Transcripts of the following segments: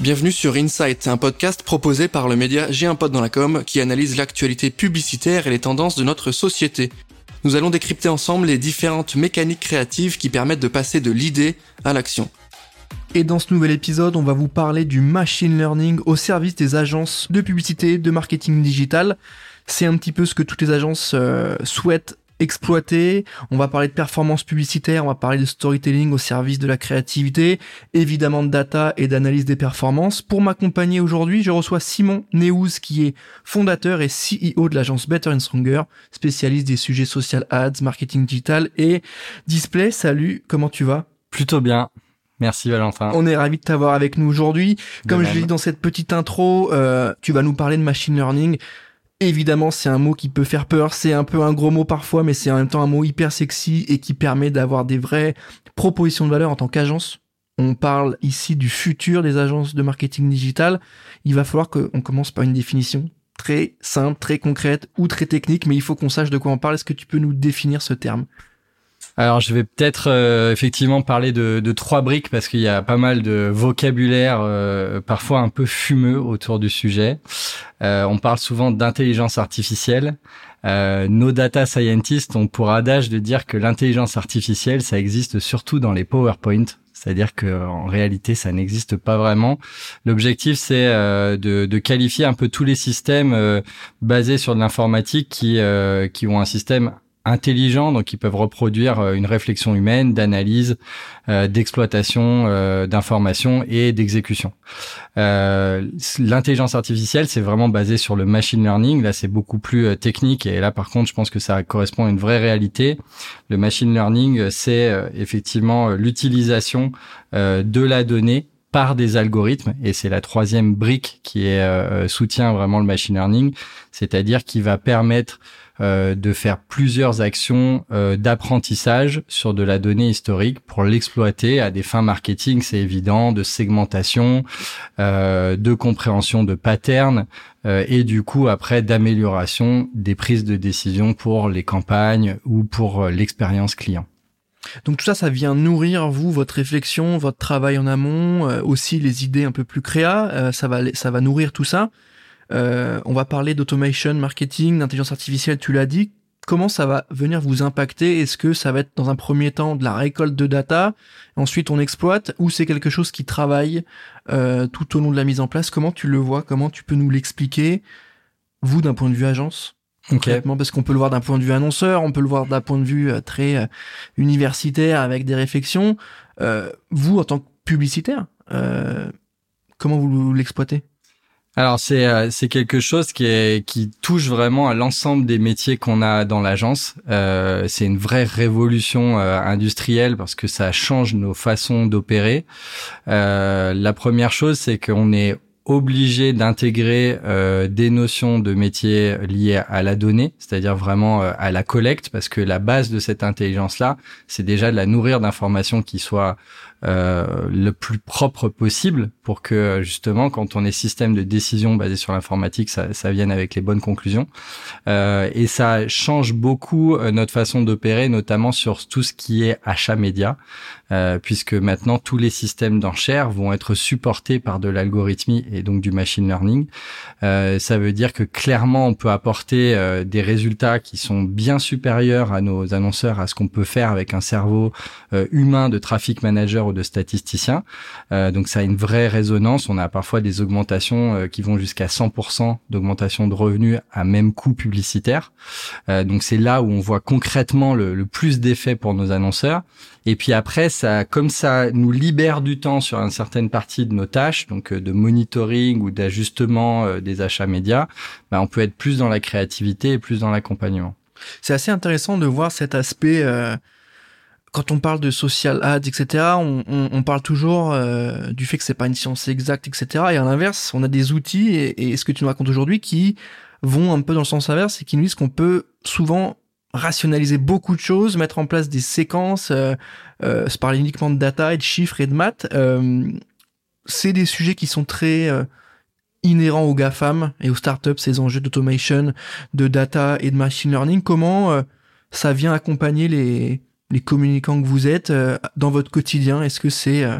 Bienvenue sur Insight, un podcast proposé par le média J'ai un pote dans la com qui analyse l'actualité publicitaire et les tendances de notre société. Nous allons décrypter ensemble les différentes mécaniques créatives qui permettent de passer de l'idée à l'action. Et dans ce nouvel épisode, on va vous parler du machine learning au service des agences de publicité, de marketing digital. C'est un petit peu ce que toutes les agences euh, souhaitent exploiter. On va parler de performance publicitaire, on va parler de storytelling au service de la créativité, évidemment de data et d'analyse des performances. Pour m'accompagner aujourd'hui, je reçois Simon Neouz qui est fondateur et CEO de l'agence Better and Stronger, spécialiste des sujets social ads, marketing digital et display. Salut, comment tu vas? Plutôt bien. Merci Valentin. On est ravi de t'avoir avec nous aujourd'hui. Comme je l'ai dit dans cette petite intro, euh, tu vas nous parler de machine learning. Évidemment, c'est un mot qui peut faire peur, c'est un peu un gros mot parfois, mais c'est en même temps un mot hyper sexy et qui permet d'avoir des vraies propositions de valeur en tant qu'agence. On parle ici du futur des agences de marketing digital. Il va falloir qu'on commence par une définition très simple, très concrète ou très technique, mais il faut qu'on sache de quoi on parle. Est-ce que tu peux nous définir ce terme? Alors je vais peut-être euh, effectivement parler de, de, trois briques parce qu'il y a pas mal de vocabulaire euh, parfois un peu fumeux autour du sujet. Euh, on parle souvent d'intelligence artificielle. nos data scientists ont pour adage de dire que l'intelligence artificielle, ça existe surtout dans les PowerPoint. C'est-à-dire que en réalité, ça n'existe pas vraiment. L'objectif, c'est de, de, qualifier un peu tous les systèmes basés sur de l'informatique qui, qui ont un système intelligents, donc ils peuvent reproduire euh, une réflexion humaine, d'analyse, euh, d'exploitation euh, d'informations et d'exécution. L'intelligence artificielle, c'est vraiment basé sur le machine learning. Là, c'est beaucoup plus technique et là, par contre, je pense que ça correspond à une vraie réalité. Le machine learning, c'est effectivement l'utilisation de la donnée par des algorithmes et c'est la troisième brique qui est soutient vraiment le machine learning, c'est-à-dire qui va permettre euh, de faire plusieurs actions euh, d'apprentissage sur de la donnée historique pour l'exploiter à des fins marketing, c'est évident, de segmentation, euh, de compréhension de patterns et du coup après d'amélioration des prises de décision pour les campagnes ou pour l'expérience client. Donc tout ça, ça vient nourrir vous, votre réflexion, votre travail en amont, aussi les idées un peu plus créa. ça va, ça va nourrir tout ça. Euh, on va parler d'automation, marketing, d'intelligence artificielle, tu l'as dit. Comment ça va venir vous impacter? Est-ce que ça va être dans un premier temps de la récolte de data, ensuite on exploite, ou c'est quelque chose qui travaille euh, tout au long de la mise en place? Comment tu le vois? Comment tu peux nous l'expliquer Vous, d'un point de vue agence? Concrètement, parce qu'on peut le voir d'un point de vue annonceur, on peut le voir d'un point de vue euh, très universitaire avec des réflexions. vous, en tant que publicitaire, comment vous l'exploitez? Alors c'est euh, c'est quelque chose qui touche vraiment à l'ensemble des métiers qu'on a dans l'agence. Euh, c'est une vraie révolution euh, industrielle parce que ça change nos façons d'opérer. Euh, la première chose c'est qu'on est obligé d'intégrer des notions de métiers liées à la donnée, c'est-à-dire vraiment à la collecte, parce que la base de cette intelligence-là, c'est déjà de la nourrir d'informations qui soient le plus propre possible pour que justement quand on est système de décision basé sur l'informatique, ça, ça vienne avec les bonnes conclusions. Euh, et ça change beaucoup euh, notre façon d'opérer, notamment sur tout ce qui est achat média, euh, puisque maintenant tous les systèmes d'enchères vont être supportés par de l'algorithmie et donc du machine learning. Euh, ça veut dire que clairement on peut apporter euh, des résultats qui sont bien supérieurs à nos annonceurs, à ce qu'on peut faire avec un cerveau humain de traffic manager de statisticiens. Euh, donc ça a une vraie résonance. On a parfois des augmentations euh, qui vont jusqu'à 100% d'augmentation de revenus à même coût publicitaire. Euh, donc c'est là où on voit concrètement le, le plus d'effets pour nos annonceurs. Et puis après, ça, comme ça nous libère du temps sur une certaine partie de nos tâches, donc de monitoring ou d'ajustement des achats médias, bah, on peut être plus dans la créativité et plus dans l'accompagnement. C'est assez intéressant de voir cet aspect quand on parle de social ads, etc., on, on, on parle toujours euh, du fait que c'est pas une science exacte, etc. Et à l'inverse, on a des outils, et, et, ce que tu nous racontes aujourd'hui, qui vont un peu dans le sens inverse et qui nous disent qu'on peut souvent rationaliser beaucoup de choses, mettre en place des séquences, euh, euh, se parler uniquement de data et de chiffres et de maths. Euh, c'est des sujets qui sont très euh, inhérents aux GAFAM et aux startups, ces enjeux d'automation, de data et de machine learning. Comment ça vient accompagner les les communicants que vous êtes euh, dans votre quotidien? Est-ce que c'est euh,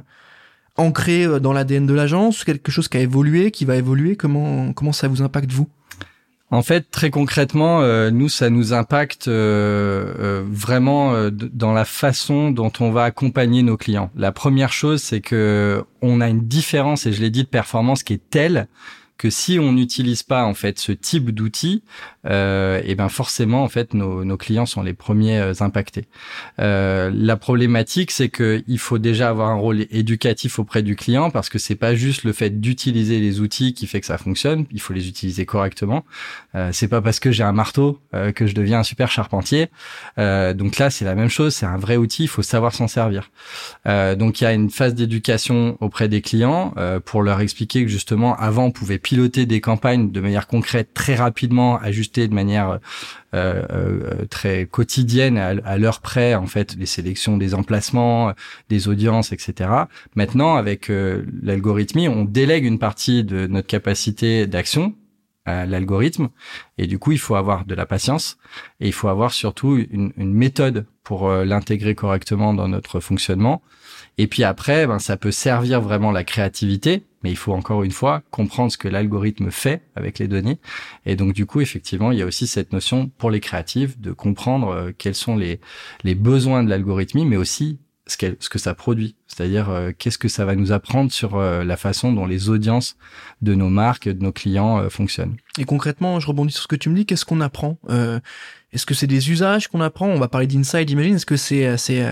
ancré euh, dans l'ADN de l'agence, quelque chose qui a évolué, qui va évoluer? Comment comment ça vous impacte vous? En fait, très concrètement, euh, nous, ça nous impacte euh, vraiment dans la façon dont on va accompagner nos clients. La première chose, c'est que on a une différence, et je l'ai dit, de performance qui est telle que si on n'utilise pas en fait ce type d'outils, euh, et ben forcément en fait nos, nos clients sont les premiers euh, impactés. Euh, la problématique c'est que il faut déjà avoir un rôle éducatif auprès du client parce que c'est pas juste le fait d'utiliser les outils qui fait que ça fonctionne, il faut les utiliser correctement. Euh, c'est pas parce que j'ai un marteau euh, que je deviens un super charpentier. Donc là c'est la même chose, c'est un vrai outil, il faut savoir s'en servir. donc il y a une phase d'éducation auprès des clients pour leur expliquer que justement avant on pouvait piloter des campagnes de manière concrète très rapidement, ajuster de manière euh, euh, très quotidienne à, l'heure près en fait les sélections des emplacements, des audiences, etc. Maintenant avec euh, l'algorithmie, on délègue une partie de notre capacité d'action à l'algorithme. Et du coup il faut avoir de la patience et il faut avoir surtout une, une méthode pour l'intégrer correctement dans notre fonctionnement. Et puis après, ben, ça peut servir vraiment la créativité, mais il faut encore une fois comprendre ce que l'algorithme fait avec les données. Et donc du coup, effectivement, il y a aussi cette notion pour les créatifs de comprendre euh, quels sont les, les besoins de l'algorithme, mais aussi ce, ce que ça produit, c'est-à-dire euh, qu'est-ce que ça va nous apprendre sur euh, la façon dont les audiences de nos marques, de nos clients fonctionnent. Et concrètement, je rebondis sur ce que tu me dis, qu'est-ce qu'on apprend? Est-ce que c'est des usages qu'on apprend? On va parler d'inside, imagine. Est-ce que c'est c'est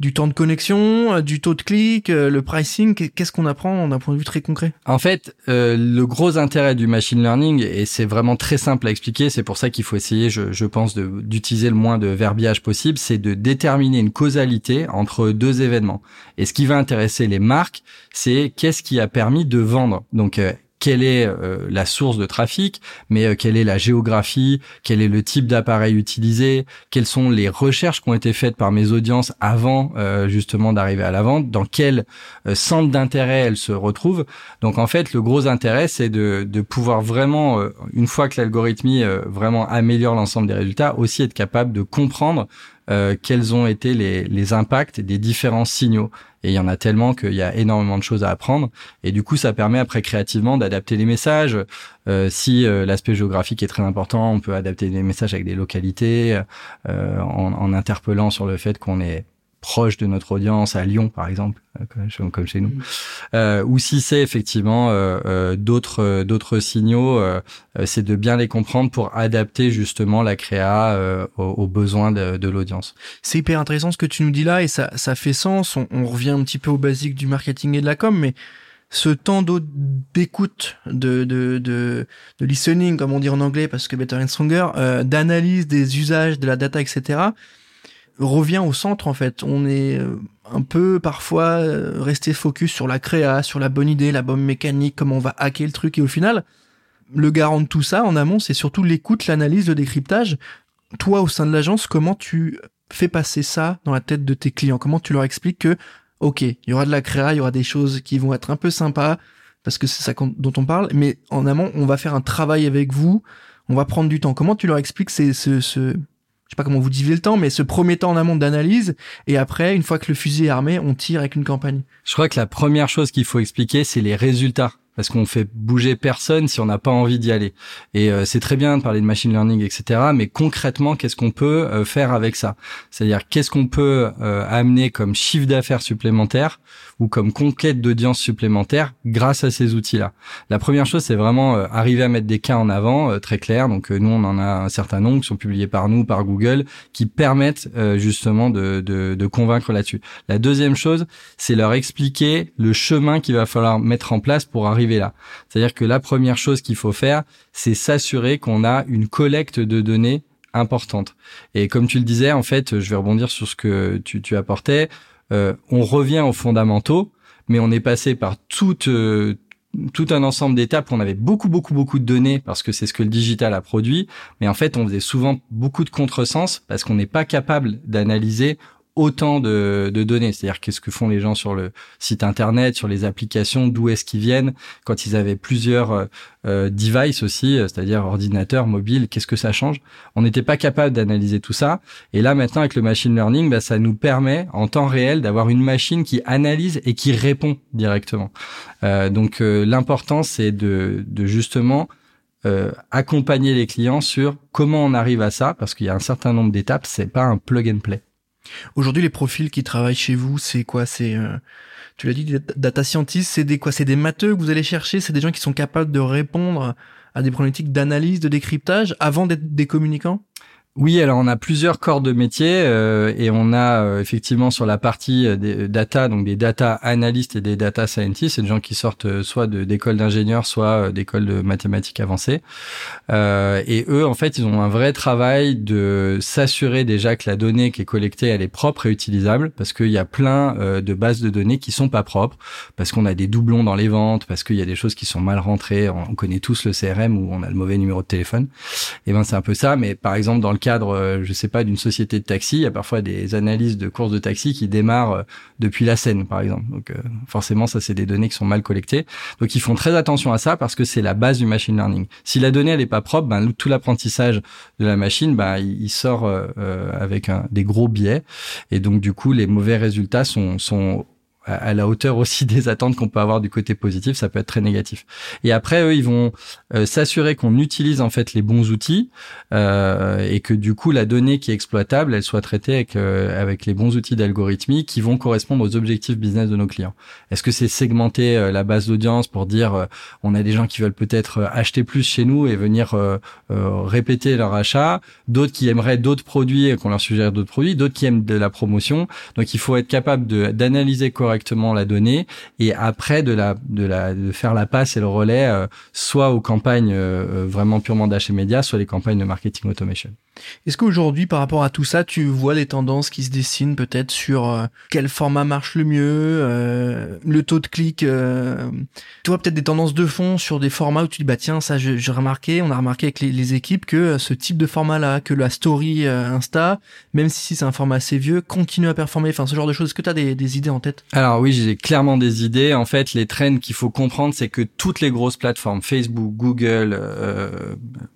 du temps de connexion, euh, du taux de clic, euh, le pricing Qu'est-ce qu'on apprend d'un point de vue très concret? En fait, euh, le gros intérêt du machine learning, et c'est vraiment très simple à expliquer, c'est pour ça qu'il faut essayer, je, je pense, d'utiliser le moins de verbiage possible, c'est de déterminer une causalité entre deux événements. Et ce qui va intéresser les marques, c'est qu'est-ce qui a permis de vendre. Donc, quelle est euh, la source de trafic, mais euh, quelle est la géographie, quel est le type d'appareil utilisé, quelles sont les recherches qui ont été faites par mes audiences avant euh, justement d'arriver à la vente, dans quel centre d'intérêt elles se retrouvent. Donc en fait, le gros intérêt, c'est de, de pouvoir vraiment, une fois que l'algorithmie vraiment améliore l'ensemble des résultats, aussi être capable de comprendre euh, quels ont été les, impacts des différents signaux. Et il y en a tellement qu'il y a énormément de choses à apprendre. Et du coup, ça permet après créativement d'adapter les messages. Euh, si euh, l'aspect géographique est très important, on peut adapter les messages avec des localités, euh, en, en, interpellant sur le fait qu'on est proche de notre audience à Lyon par exemple euh, comme chez nous mm. euh, ou si c'est effectivement euh, euh d'autres d'autres signaux c'est de bien les comprendre pour adapter justement la créa aux, besoins de, de l'audience c'est hyper intéressant ce que tu nous dis là et ça ça fait sens on, on revient un petit peu au basique du marketing et de la com mais ce temps d'écoute, de, de, de, de, listening, comme on dit en anglais, parce que Better and Stronger, euh, d'analyse des usages, de la data, etc., revient au centre en fait. On est euh, un peu parfois euh, resté focus sur la créa, sur la bonne idée, la bonne mécanique, comment on va hacker le truc et au final, le garant de tout ça en amont, c'est surtout l'écoute, l'analyse, le décryptage. Toi au sein de l'agence, comment tu fais passer ça dans la tête de tes clients? Comment tu leur expliques que OK, il y aura de la créa, il y aura des choses qui vont être un peu sympas parce que c'est ça dont on parle, mais en amont, on va faire un travail avec vous, on va prendre du temps. Comment tu leur expliques ce, ce, je sais pas comment vous divisez le temps, mais ce premier temps en amont d'analyse, et après, une fois que le fusil est armé, on tire avec une campagne. Je crois que la première chose qu'il faut expliquer, c'est les résultats parce qu'on fait bouger personne si on n'a pas envie d'y aller. Et euh, c'est très bien de parler de machine learning, etc. Mais concrètement, qu'est-ce qu'on peut euh, faire avec ça? C'est-à-dire qu'est-ce qu'on peut euh, amener comme chiffre d'affaires supplémentaire ou comme conquête d'audience supplémentaire grâce à ces outils-là? La première chose, c'est vraiment arriver à mettre des cas en avant très clairs. Donc nous, on en a un certain nombre qui sont publiés par nous, par Google, qui permettent justement de, de, de convaincre là-dessus. La deuxième chose, c'est leur expliquer le chemin qu'il va falloir mettre en place pour arriver là. C'est-à-dire que la première chose qu'il faut faire, c'est s'assurer qu'on a une collecte de données importante. Et comme tu le disais, en fait, je vais rebondir sur ce que tu, apportais. Euh, on revient aux fondamentaux, mais on est passé par euh, tout un ensemble d'étapes. On avait beaucoup, beaucoup, beaucoup de données parce que c'est ce que le digital a produit. Mais en fait, on faisait souvent beaucoup de contresens parce qu'on n'est pas capable d'analyser autant de, de données. C'est-à-dire qu'est-ce que font les gens sur le site internet, sur les applications, d'où est-ce qu'ils viennent, quand ils avaient plusieurs euh, euh devices aussi, euh, c'est-à-dire ordinateur, mobile, qu'est-ce que ça change? On n'était pas capable d'analyser tout ça. Et là maintenant avec le machine learning, bah, ça nous permet en temps réel d'avoir une machine qui analyse et qui répond directement. Euh, donc euh, l'important c'est de, de justement euh, accompagner les clients sur comment on arrive à ça, parce qu'il y a un certain nombre d'étapes, c'est pas un plug and play. Aujourd'hui, les profils qui travaillent chez vous, c'est quoi? C'est, euh, tu l'as dit, data scientist, c'est des quoi? C'est des matheux que vous allez chercher? C'est des gens qui sont capables de répondre à des problématiques d'analyse, de décryptage, avant d'être des communicants? Oui, alors on a plusieurs corps de métier euh, et on a euh, effectivement sur la partie euh, des data, donc des data analystes et des data scientists, c'est des gens qui sortent soit d'écoles d'ingénieurs, soit d'écoles de mathématiques avancées. et eux, en fait, ils ont un vrai travail de s'assurer déjà que la donnée qui est collectée, elle est propre et utilisable, parce qu'il y a plein de bases de données qui sont pas propres, parce qu'on a des doublons dans les ventes, parce qu'il y a des choses qui sont mal rentrées. On connaît tous le CRM où on a le mauvais numéro de téléphone. Et ben c'est un peu ça, mais par exemple dans le cadre, euh, je sais pas, d'une société de taxi, il y a parfois des analyses de courses de taxi qui démarrent euh, depuis la scène, par exemple. Donc euh, forcément, ça c'est des données qui sont mal collectées. Donc ils font très attention à ça parce que c'est la base du machine learning. Si la donnée elle est pas propre, ben tout l'apprentissage de la machine, ben il, sort avec un, des gros biais et donc du coup les mauvais résultats sont sont à la hauteur aussi des attentes qu'on peut avoir du côté positif, ça peut être très négatif. Et après, eux, ils vont euh, s'assurer qu'on utilise en fait les bons outils euh, et que du coup la donnée qui est exploitable, elle soit traitée avec euh, avec les bons outils d'algorithmie qui vont correspondre aux objectifs business de nos clients. Est-ce que c'est segmenter euh, la base d'audience pour dire on a des gens qui veulent peut-être acheter plus chez nous et venir répéter leur achat, d'autres qui aimeraient d'autres produits et qu'on leur suggère d'autres produits, d'autres qui aiment de la promotion. Donc il faut être capable d'analyser correctement correctement la donnée et après de la de la de faire la passe et le relais euh, soit aux campagnes euh, euh, vraiment purement d'achat média, soit les campagnes de marketing automation. Est-ce qu'aujourd'hui, par rapport à tout ça, tu vois les tendances qui se dessinent peut-être sur quel format marche le mieux, le taux de clic Tu vois peut-être des tendances de fond sur des formats où tu dis bah tiens ça j'ai remarqué, on a remarqué avec les, les équipes que ce type de format-là, que la story Insta, même si c'est un format assez vieux, continue à performer. Enfin ce genre de choses. Est-ce que tu as des, des idées en tête? Alors oui, j'ai clairement des idées. En fait, les trends qu'il faut comprendre, c'est que toutes les grosses plateformes, Facebook, Google, euh,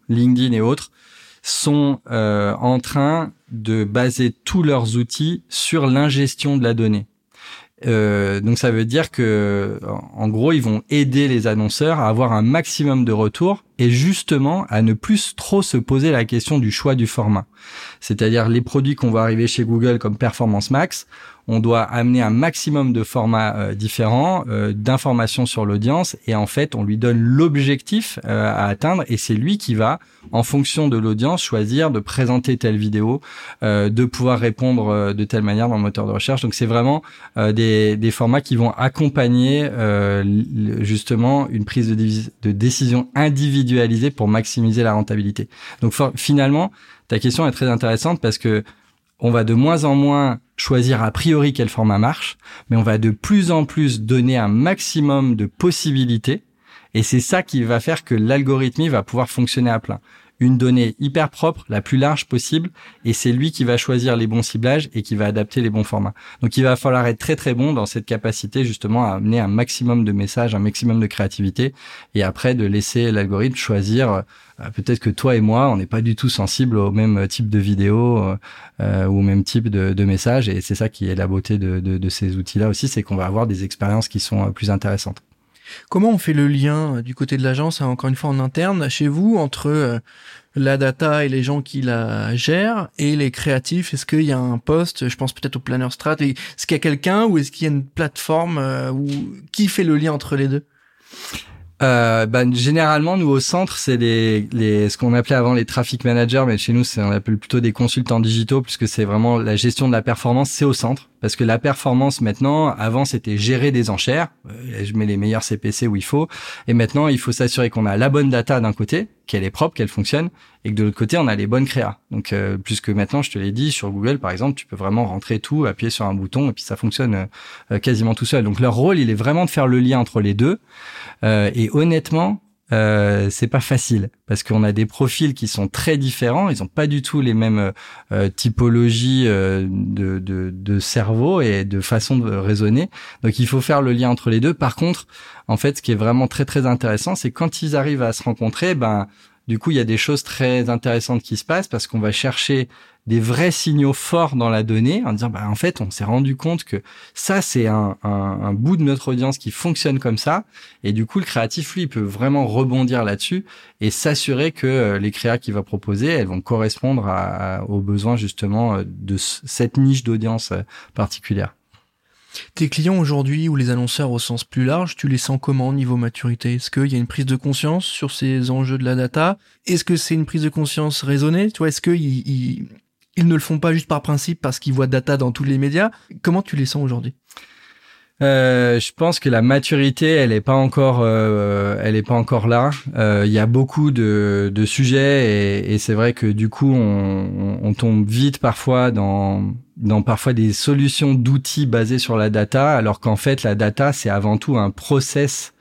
LinkedIn et autres, sont euh, en train de baser tous leurs outils sur l'ingestion de la donnée. Euh, donc ça veut dire que, en gros, ils vont aider les annonceurs à avoir un maximum de retours et justement à ne plus trop se poser la question du choix du format. C'est-à-dire les produits qu'on va arriver chez Google comme Performance Max, on doit amener un maximum de formats euh, différents, euh, d'informations sur l'audience, et en fait, on lui donne l'objectif euh, à atteindre, et c'est lui qui va, en fonction de l'audience, choisir de présenter telle vidéo, de pouvoir répondre de telle manière dans le moteur de recherche. Donc, c'est vraiment des, formats qui vont accompagner justement une prise de, décision individualisée pour maximiser la rentabilité. Donc, finalement, ta question est très intéressante parce que on va de moins en moins choisir a priori quel format marche, mais on va de plus en plus donner un maximum de possibilités. Et c'est ça qui va faire que l'algorithme va pouvoir fonctionner à plein une donnée hyper propre, la plus large possible, et c'est lui qui va choisir les bons ciblages et qui va adapter les bons formats. Donc il va falloir être très très bon dans cette capacité justement à amener un maximum de messages, un maximum de créativité, et après de laisser l'algorithme choisir. Euh, peut-être que toi et moi, on n'est pas du tout sensible au même type de vidéo euh, euh, ou au même type de, de message, et c'est ça qui est la beauté de, de, de ces outils-là aussi, c'est qu'on va avoir des expériences qui sont plus intéressantes. Comment on fait le lien euh, du côté de l'agence, hein, encore une fois en interne, chez vous, entre euh, la data et les gens qui la gèrent et les créatifs? Est-ce qu'il y a un poste, je pense peut-être au planner strat, est-ce qu'il y a quelqu'un ou est-ce qu'il y a une plateforme euh, ou qui fait le lien entre les deux? Euh, ben, généralement, nous au centre, c'est les, les, ce qu'on appelait avant les traffic managers, mais chez nous, c'est on appelle plutôt des consultants digitaux, puisque c'est vraiment la gestion de la performance, c'est au centre. Parce que la performance maintenant, avant c'était gérer des enchères, euh, je mets les meilleurs CPC où il faut, et maintenant il faut s'assurer qu'on a la bonne data d'un côté, qu'elle est propre, qu'elle fonctionne, et que de l'autre côté on a les bonnes créas. Donc euh, puisque maintenant je te l'ai dit sur Google par exemple, tu peux vraiment rentrer tout, appuyer sur un bouton et puis ça fonctionne euh, quasiment tout seul. Donc leur rôle il est vraiment de faire le lien entre les deux. et honnêtement, euh, c'est pas facile parce qu'on a des profils qui sont très différents. Ils ont pas du tout les mêmes euh, typologies euh, de, de, de, cerveau et de façon de raisonner. Donc il faut faire le lien entre les deux. Par contre, en fait, ce qui est vraiment très très intéressant, c'est quand ils arrivent à se rencontrer, ben du coup, il y a des choses très intéressantes qui se passent parce qu'on va chercher des vrais signaux forts dans la donnée en disant, bah, en fait, on s'est rendu compte que ça, c'est un, un, bout de notre audience qui fonctionne comme ça. Et du coup, le créatif, lui, peut vraiment rebondir là-dessus et s'assurer que euh, les créas qu'il va proposer, elles vont correspondre aux besoins, justement, euh, de cette niche d'audience euh, particulière. Tes clients aujourd'hui ou les annonceurs au sens plus large, tu les sens comment au niveau maturité? Est-ce qu'il y a une prise de conscience sur ces enjeux de la data? Est-ce que c'est une prise de conscience raisonnée? Tu est-ce qu'ils ils, ils ne le font pas juste par principe parce qu'ils voient data dans tous les médias. Comment tu les sens aujourd'hui? Euh, je pense que la maturité, elle est pas encore, euh, elle est pas encore là. Euh, il y a beaucoup de, de sujets et, et c'est vrai que du coup, on, on, tombe vite parfois dans, dans parfois des solutions d'outils basés sur la data, alors qu'en fait, la data, c'est avant tout un process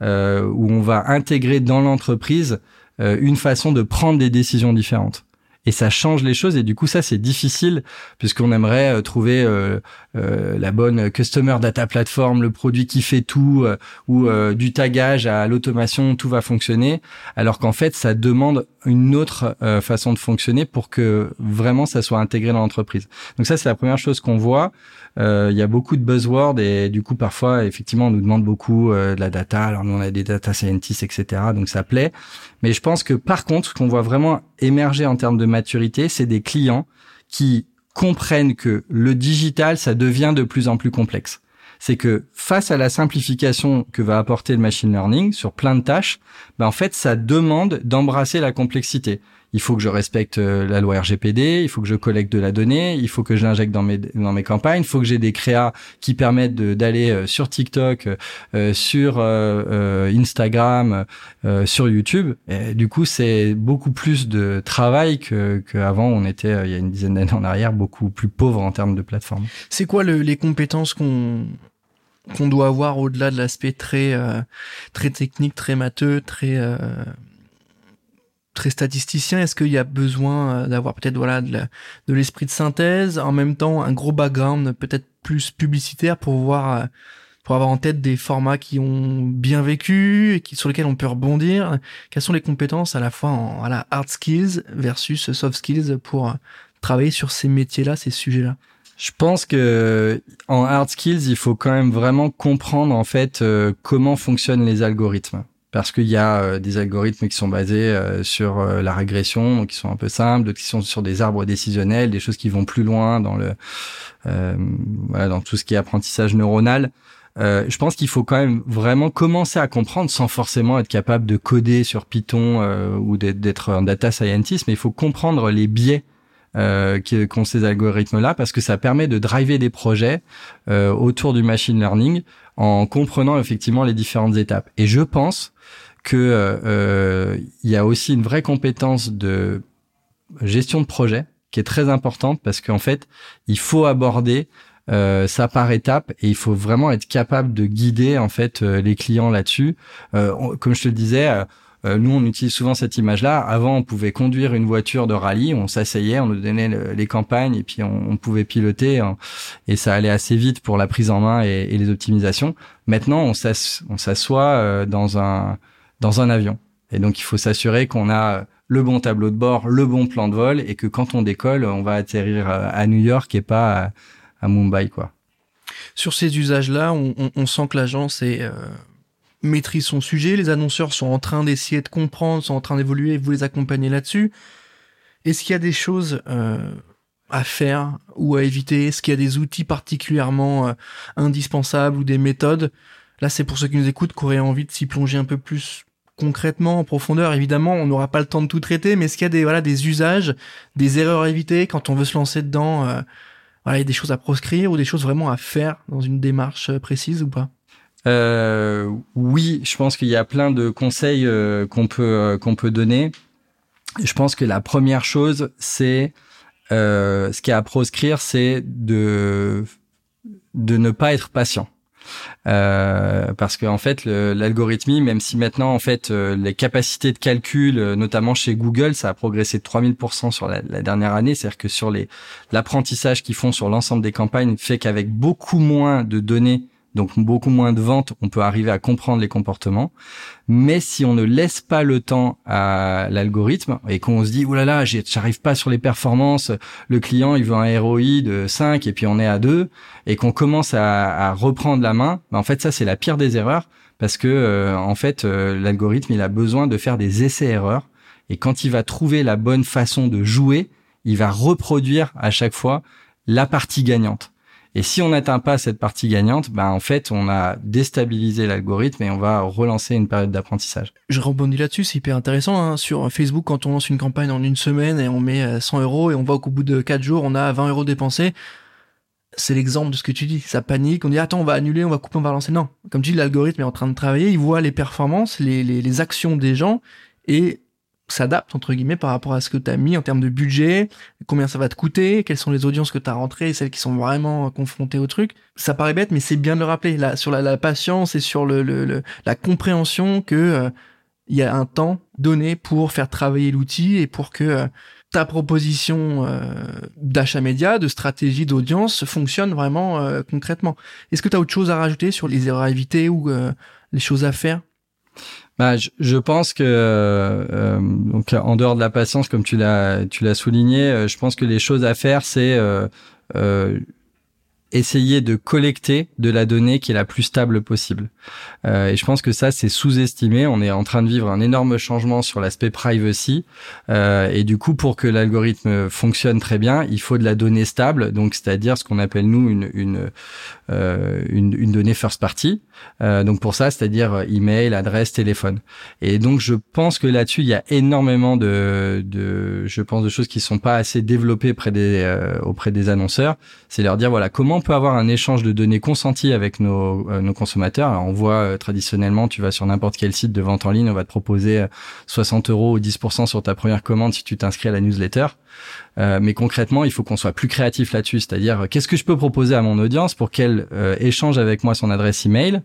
euh, où on va intégrer dans l'entreprise euh, une façon de prendre des décisions différentes et ça change les choses et du coup ça c'est difficile puisqu'on aimerait euh, trouver euh, euh, la bonne customer data platform, le produit qui fait tout ou du tagage à l'automation tout va fonctionner alors qu'en fait ça demande une autre façon de fonctionner pour que vraiment ça soit intégré dans l'entreprise. Donc ça c'est la première chose qu'on voit. Il y a beaucoup de buzzwords et du coup parfois effectivement on nous demande beaucoup de la data. Alors nous on a des data scientists etc. Donc ça plaît. Mais je pense que par contre, ce qu'on voit vraiment émerger en termes de maturité, c'est des clients qui comprennent que le digital, ça devient de plus en plus complexe. C'est que face à la simplification que va apporter le machine learning sur plein de tâches, ben en fait, ça demande d'embrasser la complexité il faut que je respecte euh, la loi RGPD, il faut que je collecte de la donnée, il faut que je l'injecte dans mes dans mes campagnes, il faut que j'ai des créas qui permettent d'aller euh, sur TikTok, euh, sur Instagram, sur YouTube. Et du coup, c'est beaucoup plus de travail que qu'avant. On était il y a une dizaine d'années en arrière beaucoup plus pauvre en termes de plateforme. C'est quoi le, les compétences qu'on qu'on doit avoir au-delà de l'aspect très très technique, très matheux, très très statisticien, est-ce qu'il y a besoin euh, d'avoir peut-être voilà de l'esprit de, synthèse, en même temps un gros background peut-être plus publicitaire pour voir euh, pour avoir en tête des formats qui ont bien vécu et qui, sur lesquels on peut rebondir? Quelles sont les compétences à la fois en voilà, hard skills versus soft skills pour euh, travailler sur ces métiers-là, ces sujets-là? Je pense que en hard skills, il faut quand même vraiment comprendre en fait comment fonctionnent les algorithmes parce qu'il y a euh, des algorithmes qui sont basés euh, sur euh, la régression, donc qui sont un peu simples, d'autres qui sont sur des arbres décisionnels, des choses qui vont plus loin dans le voilà dans tout ce qui est apprentissage neuronal. je pense qu'il faut quand même vraiment commencer à comprendre sans forcément être capable de coder sur Python ou d'être un data scientist, mais il faut comprendre les biais euh, qu'ont ces algorithmes-là parce que ça permet de driver des projets autour du machine learning en comprenant effectivement les différentes étapes. Et je pense que euh, il y a aussi une vraie compétence de gestion de projet qui est très importante parce qu'en fait, il faut aborder euh, ça par étapes et il faut vraiment être capable de guider en fait euh, les clients là-dessus. Euh, comme je te le disais, euh, nous, on utilise souvent cette image-là. Avant, on pouvait conduire une voiture de rallye, on s'asseyait, on nous donnait les campagnes et puis on, pouvait piloter hein, et ça allait assez vite pour la prise en main et, les optimisations. Maintenant, on s'assoit euh, dans un dans un avion. Et donc il faut s'assurer qu'on a le bon tableau de bord, le bon plan de vol et que quand on décolle, on va atterrir à New York et pas à, Mumbai, quoi. Sur ces usages-là, on, on, sent que l'agence est euh, maîtrise son sujet, les annonceurs sont en train d'essayer de comprendre, sont en train d'évoluer, vous les accompagnez là-dessus. Est-ce qu'il y a des choses euh, à faire ou à éviter? Est-ce qu'il y a des outils particulièrement euh, indispensables ou des méthodes? Là, c'est pour ceux qui nous écoutent qui auraient envie de s'y plonger un peu plus concrètement en profondeur. Évidemment, on n'aura pas le temps de tout traiter, mais est-ce qu'il y a des voilà des usages, des erreurs à éviter quand on veut se lancer dedans euh, Voilà, il y a des choses à proscrire ou des choses vraiment à faire dans une démarche précise ou pas? Euh, oui, je pense qu'il y a plein de conseils euh, qu'on peut euh, qu'on peut donner. Je pense que la première chose, c'est ce qui est à proscrire, c'est de de ne pas être patient. Euh, parce que en fait l'algorithmie, même si maintenant en fait euh, les capacités de calcul, euh, notamment chez Google, ça a progressé de 3000% sur la, dernière année, c'est-à-dire que sur l'apprentissage qu'ils font sur l'ensemble des campagnes fait qu'avec beaucoup moins de données donc beaucoup moins de ventes, on peut arriver à comprendre les comportements. Mais si on ne laisse pas le temps à l'algorithme et qu'on se dit oh là là, j'arrive pas sur les performances, le client il veut un ROI de 5 et puis on est à 2 et qu'on commence à, reprendre la main, bah, en fait ça c'est la pire des erreurs parce que euh, en fait euh, l'algorithme il a besoin de faire des essais erreurs et quand il va trouver la bonne façon de jouer, il va reproduire à chaque fois la partie gagnante. Et si on n'atteint pas cette partie gagnante, ben en fait, on a déstabilisé l'algorithme et on va relancer une période d'apprentissage. Je rebondis là-dessus, c'est hyper intéressant. Hein. Sur Facebook, quand on lance une campagne en une semaine et on met 100 euh, euros et on voit qu'au bout de 4 jours, on a 20 euros dépensés, c'est l'exemple de ce que tu dis. Ça panique, on dit attends, on va annuler, on va couper, on va lancer. Non, comme tu dis, l'algorithme est en train de travailler, il voit les performances, les, les, les actions des gens et s'adapte entre guillemets par rapport à ce que tu as mis en termes de budget, combien ça va te coûter, quelles sont les audiences que tu as rentrées, celles qui sont vraiment confrontées au truc. Ça paraît bête, mais c'est bien de le rappeler là sur la, patience et sur le, le, la compréhension que euh, il y a un temps donné pour faire travailler l'outil et pour que euh, ta proposition euh, d'achat média, de stratégie d'audience fonctionne vraiment concrètement. Est-ce que tu as autre chose à rajouter sur les erreurs à éviter ou les choses à faire? Bah, je, pense que euh, donc en dehors de la patience, comme tu l'as souligné, euh, je pense que les choses à faire, c'est euh, euh essayer de collecter de la donnée qui est la plus stable possible. Euh, et je pense que ça, c'est sous-estimé. On est en train de vivre un énorme changement sur l'aspect privacy. Euh, et du coup, pour que l'algorithme fonctionne très bien, il faut de la donnée stable, donc c'est-à-dire ce qu'on appelle nous une une, euh, une, une donnée first party. Euh, donc pour ça, c'est-à-dire email, adresse, téléphone. Et donc je pense que là-dessus, il y a énormément de, de je pense de choses qui sont pas assez développées près des euh, auprès des annonceurs. C'est leur dire voilà comment on peut avoir un échange de données consenties avec nos, euh, nos consommateurs. Alors on voit euh, traditionnellement, tu vas sur n'importe quel site de vente en ligne, on va te proposer 60 euh, euros ou 10% sur ta première commande si tu t'inscris à la newsletter. Euh, mais concrètement, il faut qu'on soit plus créatif là-dessus, c'est-à-dire qu'est-ce que je peux proposer à mon audience pour qu'elle euh, échange avec moi son adresse email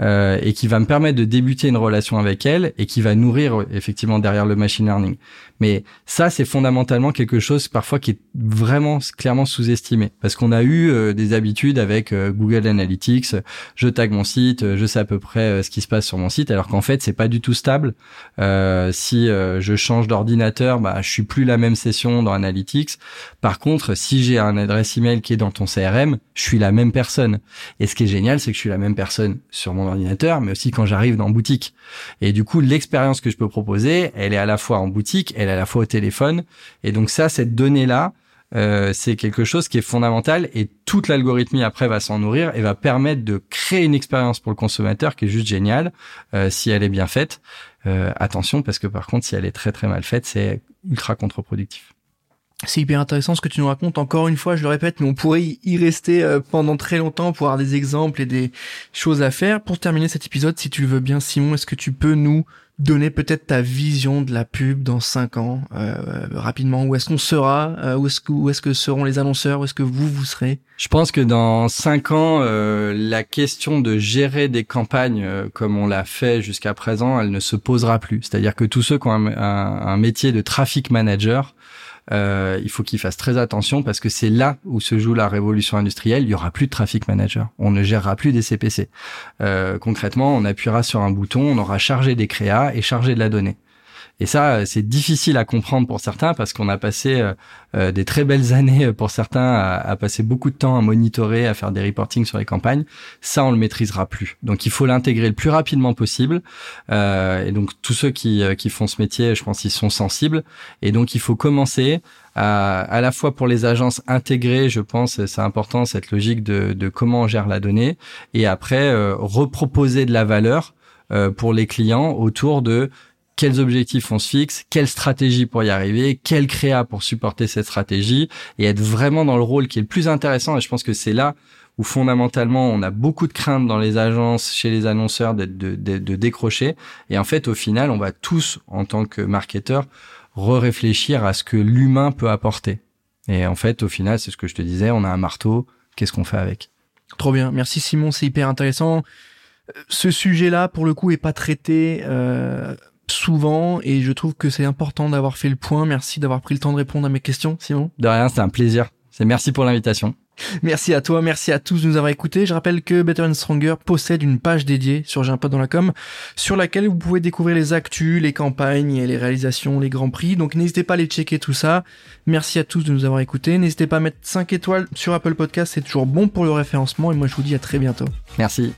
euh, et qui va me permettre de débuter une relation avec elle et qui va nourrir effectivement derrière le machine learning. Mais ça, c'est fondamentalement quelque chose parfois qui est vraiment clairement sous-estimé parce qu'on a eu des habitudes avec Google Analytics. Je tag mon site, je sais à peu près ce qui se passe sur mon site, alors qu'en fait, c'est pas du tout stable. si je change d'ordinateur, bah, je suis plus la même session dans Analytics. Par contre, si j'ai un adresse email qui est dans ton CRM, je suis la même personne. Et ce qui est génial, c'est que je suis la même personne sur mon ordinateur, mais aussi quand j'arrive dans boutique. Et du coup, l'expérience que je peux proposer, elle est à la fois en boutique, elle est à la fois au téléphone. Et donc ça, cette donnée-là, euh, c'est quelque chose qui est fondamental et toute l'algorithmie après va s'en nourrir et va permettre de créer une expérience pour le consommateur qui est juste géniale euh, si elle est bien faite. Euh, attention parce que par contre si elle est très très mal faite c'est ultra contre-productif. C'est hyper intéressant ce que tu nous racontes. Encore une fois, je le répète, mais on pourrait y rester euh, pendant très longtemps pour avoir des exemples et des choses à faire. Pour terminer cet épisode, si tu le veux bien, Simon, est-ce que tu peux nous donner peut-être ta vision de la pub dans cinq ans, euh, rapidement? Où est-ce qu'on sera? Euh, Où est-ce que est-ce que seront les annonceurs? Où est-ce que vous vous serez? Je pense que dans cinq ans, la question de gérer des campagnes comme on l'a fait jusqu'à présent, elle ne se posera plus. C'est-à-dire que tous ceux qui ont un métier de traffic manager euh, il faut qu'ils fassent très attention parce que c'est là où se joue la révolution industrielle. Il y aura plus de traffic manager. On ne gérera plus des CPC. Euh, concrètement, on appuiera sur un bouton, on aura chargé des créas et chargé de la donnée. Et ça, c'est difficile à comprendre pour certains parce qu'on a passé euh, euh, des très belles années pour certains à, passer beaucoup de temps à monitorer, à faire des reporting sur les campagnes. Ça, on le maîtrisera plus. Donc, il faut l'intégrer le plus rapidement possible. Euh, et donc, tous ceux qui, qui font ce métier, je pense, ils sont sensibles. Et donc, il faut commencer à, à la fois pour les agences intégrer, je pense, c'est important cette logique de, de, comment on gère la donnée, et après reproposer de la valeur pour les clients autour de quels objectifs on se fixe, quelle stratégie pour y arriver, quelle créa pour supporter cette stratégie et être vraiment dans le rôle qui est le plus intéressant. Et je pense que c'est là où fondamentalement on a beaucoup de craintes dans les agences, chez les annonceurs de, de, décrocher. Et en fait, au final, on va tous, en tant que marketeurs, re-réfléchir à ce que l'humain peut apporter. Et en fait, au final, c'est ce que je te disais, on a un marteau, qu'est-ce qu'on fait avec? Trop bien. Merci Simon, c'est hyper intéressant. Ce sujet-là, pour le coup, est pas traité euh, souvent et je trouve que c'est important d'avoir fait le point. Merci d'avoir pris le temps de répondre à mes questions, Simon. De rien, c'est un plaisir. C'est merci pour l'invitation. Merci à toi, merci à tous de nous avoir écoutés. Je rappelle que Better and Stronger possède une page dédiée sur J'ai un pote dans la com, sur laquelle vous pouvez découvrir les actus, les campagnes, les réalisations, les grands prix. Donc n'hésitez pas à aller checker tout ça. Merci à tous de nous avoir écoutés. N'hésitez pas à mettre 5 étoiles sur Apple Podcast, c'est toujours bon pour le référencement. Et moi je vous dis à très bientôt. Merci.